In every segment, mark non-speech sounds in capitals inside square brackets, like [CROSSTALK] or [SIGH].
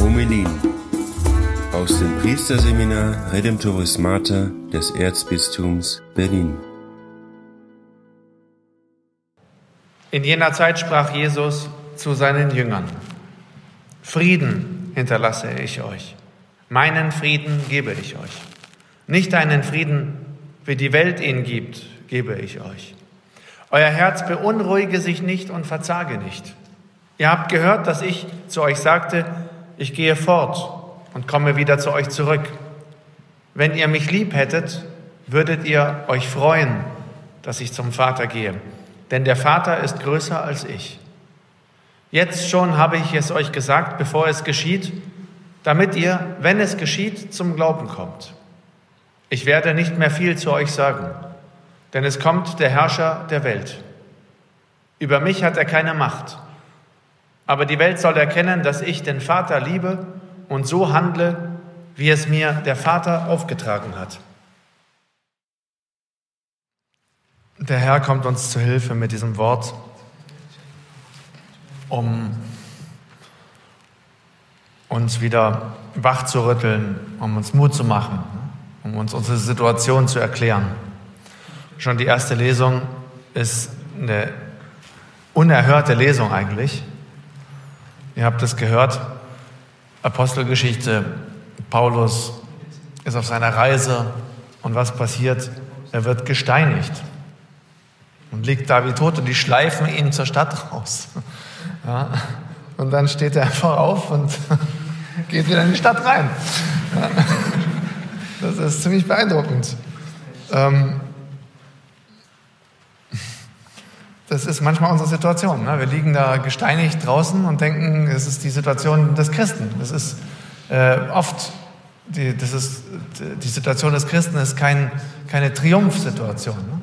Homelin aus dem Priesterseminar Redemptoris Mater des Erzbistums Berlin. In jener Zeit sprach Jesus zu seinen Jüngern, Frieden hinterlasse ich euch, meinen Frieden gebe ich euch. Nicht einen Frieden, wie die Welt ihn gibt, gebe ich euch. Euer Herz beunruhige sich nicht und verzage nicht. Ihr habt gehört, dass ich zu euch sagte, ich gehe fort und komme wieder zu euch zurück. Wenn ihr mich lieb hättet, würdet ihr euch freuen, dass ich zum Vater gehe, denn der Vater ist größer als ich. Jetzt schon habe ich es euch gesagt, bevor es geschieht, damit ihr, wenn es geschieht, zum Glauben kommt. Ich werde nicht mehr viel zu euch sagen, denn es kommt der Herrscher der Welt. Über mich hat er keine Macht, aber die Welt soll erkennen, dass ich den Vater liebe und so handle, wie es mir der Vater aufgetragen hat. Der Herr kommt uns zu Hilfe mit diesem Wort um uns wieder wach zu rütteln, um uns Mut zu machen, um uns unsere Situation zu erklären. Schon die erste Lesung ist eine unerhörte Lesung eigentlich. Ihr habt es gehört, Apostelgeschichte, Paulus ist auf seiner Reise und was passiert? Er wird gesteinigt und liegt da wie tot und die schleifen ihn zur Stadt raus. Ja? Und dann steht er einfach auf und [LAUGHS] geht wieder in die Stadt rein. Ja? Das ist ziemlich beeindruckend. Ähm, das ist manchmal unsere Situation. Ne? Wir liegen da gesteinigt draußen und denken, es ist die Situation des Christen. Das ist äh, oft, die, das ist, die Situation des Christen ist kein, keine Triumphsituation. Ne?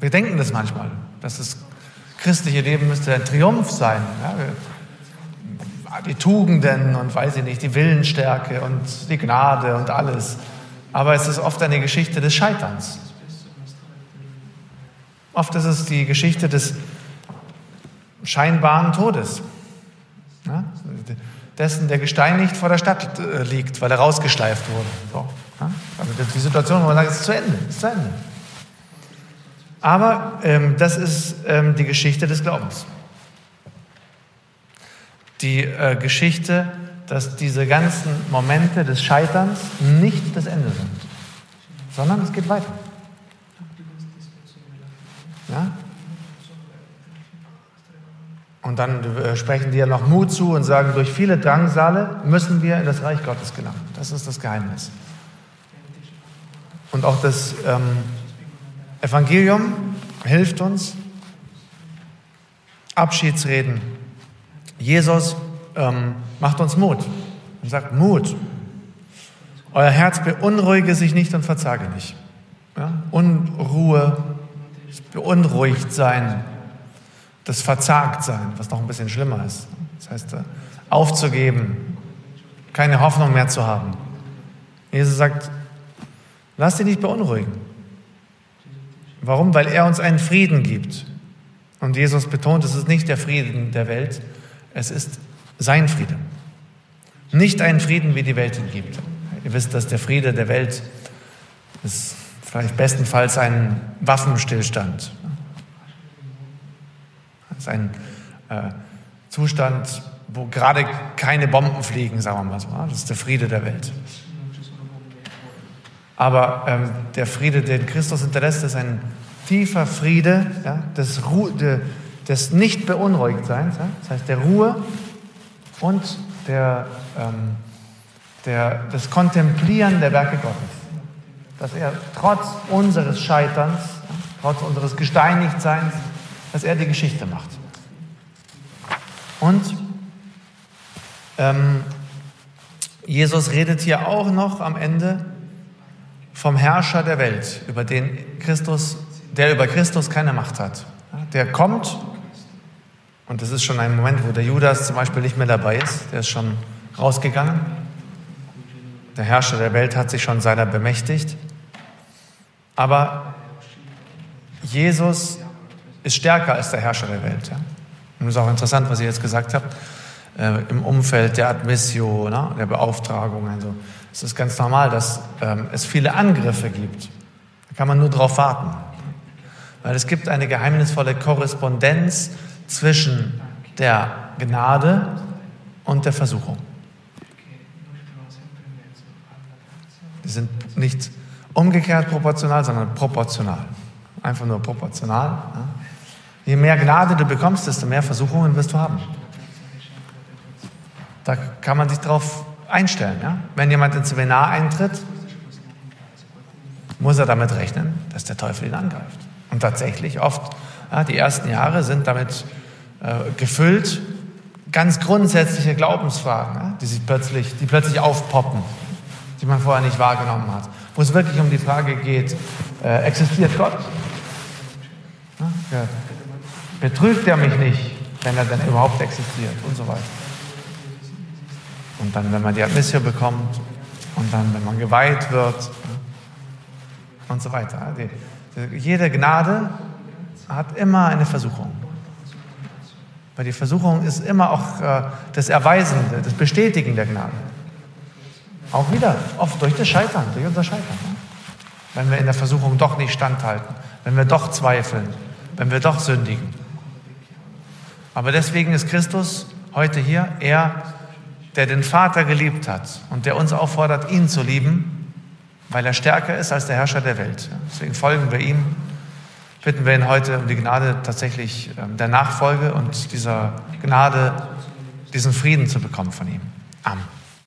Wir denken das manchmal, dass das christliche Leben müsste ein Triumph sein. Ja? Die Tugenden und weiß ich nicht, die Willensstärke und die Gnade und alles. Aber es ist oft eine Geschichte des Scheiterns. Oft ist es die Geschichte des scheinbaren Todes. Ja? Dessen, der gesteinigt vor der Stadt äh, liegt, weil er rausgeschleift wurde. So, ja? Also die Situation, wo man sagt, es ist zu Ende, ist zu Ende. Aber ähm, das ist ähm, die Geschichte des Glaubens. Die äh, Geschichte, dass diese ganzen Momente des Scheiterns nicht das Ende sind, sondern es geht weiter. Ja? Und dann äh, sprechen die ja noch Mut zu und sagen, durch viele Drangsale müssen wir in das Reich Gottes gelangen. Das ist das Geheimnis. Und auch das ähm, Evangelium hilft uns. Abschiedsreden. Jesus ähm, macht uns Mut und sagt, Mut. Euer Herz beunruhige sich nicht und verzage nicht. Ja? Unruhe, beunruhigt sein, das verzagt sein, was noch ein bisschen schlimmer ist. Das heißt, äh, aufzugeben, keine Hoffnung mehr zu haben. Jesus sagt, lass dich nicht beunruhigen. Warum? Weil er uns einen Frieden gibt. Und Jesus betont, es ist nicht der Frieden der Welt, es ist sein Frieden. Nicht ein Frieden, wie die Welt ihn gibt. Ihr wisst, dass der Friede der Welt ist vielleicht bestenfalls ein Waffenstillstand. Es ist ein äh, Zustand, wo gerade keine Bomben fliegen, sagen wir mal so. Das ist der Friede der Welt. Aber ähm, der Friede, den Christus hinterlässt, ist ein tiefer Friede ja, des, de, des Nicht-Beunruhigtseins, ja, das heißt der Ruhe und der, ähm, der, das Kontemplieren der Werke Gottes. Dass er trotz unseres Scheiterns, trotz unseres Gesteinigtseins, dass er die Geschichte macht. Und ähm, Jesus redet hier auch noch am Ende vom Herrscher der Welt, über den Christus, der über Christus keine Macht hat. Der kommt, und das ist schon ein Moment, wo der Judas zum Beispiel nicht mehr dabei ist, der ist schon rausgegangen. Der Herrscher der Welt hat sich schon seiner bemächtigt. Aber Jesus ist stärker als der Herrscher der Welt. Ja? Und es ist auch interessant, was ihr jetzt gesagt habt, äh, im Umfeld der Admissio, ne, der Beauftragung. Also, es ist ganz normal, dass ähm, es viele Angriffe gibt. Da kann man nur darauf warten. Weil es gibt eine geheimnisvolle Korrespondenz zwischen der Gnade und der Versuchung. Die sind nicht umgekehrt proportional, sondern proportional. Einfach nur proportional. Je mehr Gnade du bekommst, desto mehr Versuchungen wirst du haben. Da kann man sich darauf einstellen. Ja? Wenn jemand ins Seminar eintritt, muss er damit rechnen, dass der Teufel ihn angreift. Und tatsächlich oft, ja, die ersten Jahre sind damit äh, gefüllt, ganz grundsätzliche Glaubensfragen, ja, die sich plötzlich, die plötzlich aufpoppen, die man vorher nicht wahrgenommen hat. Wo es wirklich um die Frage geht, äh, existiert Gott? Ja, betrügt er mich nicht, wenn er denn überhaupt existiert und so weiter. Und dann, wenn man die Admission bekommt und dann, wenn man geweiht wird und so weiter. Die, jede Gnade hat immer eine Versuchung. Weil die Versuchung ist immer auch äh, das Erweisende, das Bestätigen der Gnade. Auch wieder, oft durch das Scheitern, durch unser Scheitern. Wenn wir in der Versuchung doch nicht standhalten, wenn wir doch zweifeln, wenn wir doch sündigen. Aber deswegen ist Christus heute hier, er, der den Vater geliebt hat und der uns auffordert, ihn zu lieben, weil er stärker ist als der Herrscher der Welt. Deswegen folgen wir ihm, bitten wir ihn heute um die Gnade tatsächlich ähm, der Nachfolge und dieser Gnade, diesen Frieden zu bekommen von ihm. Amen.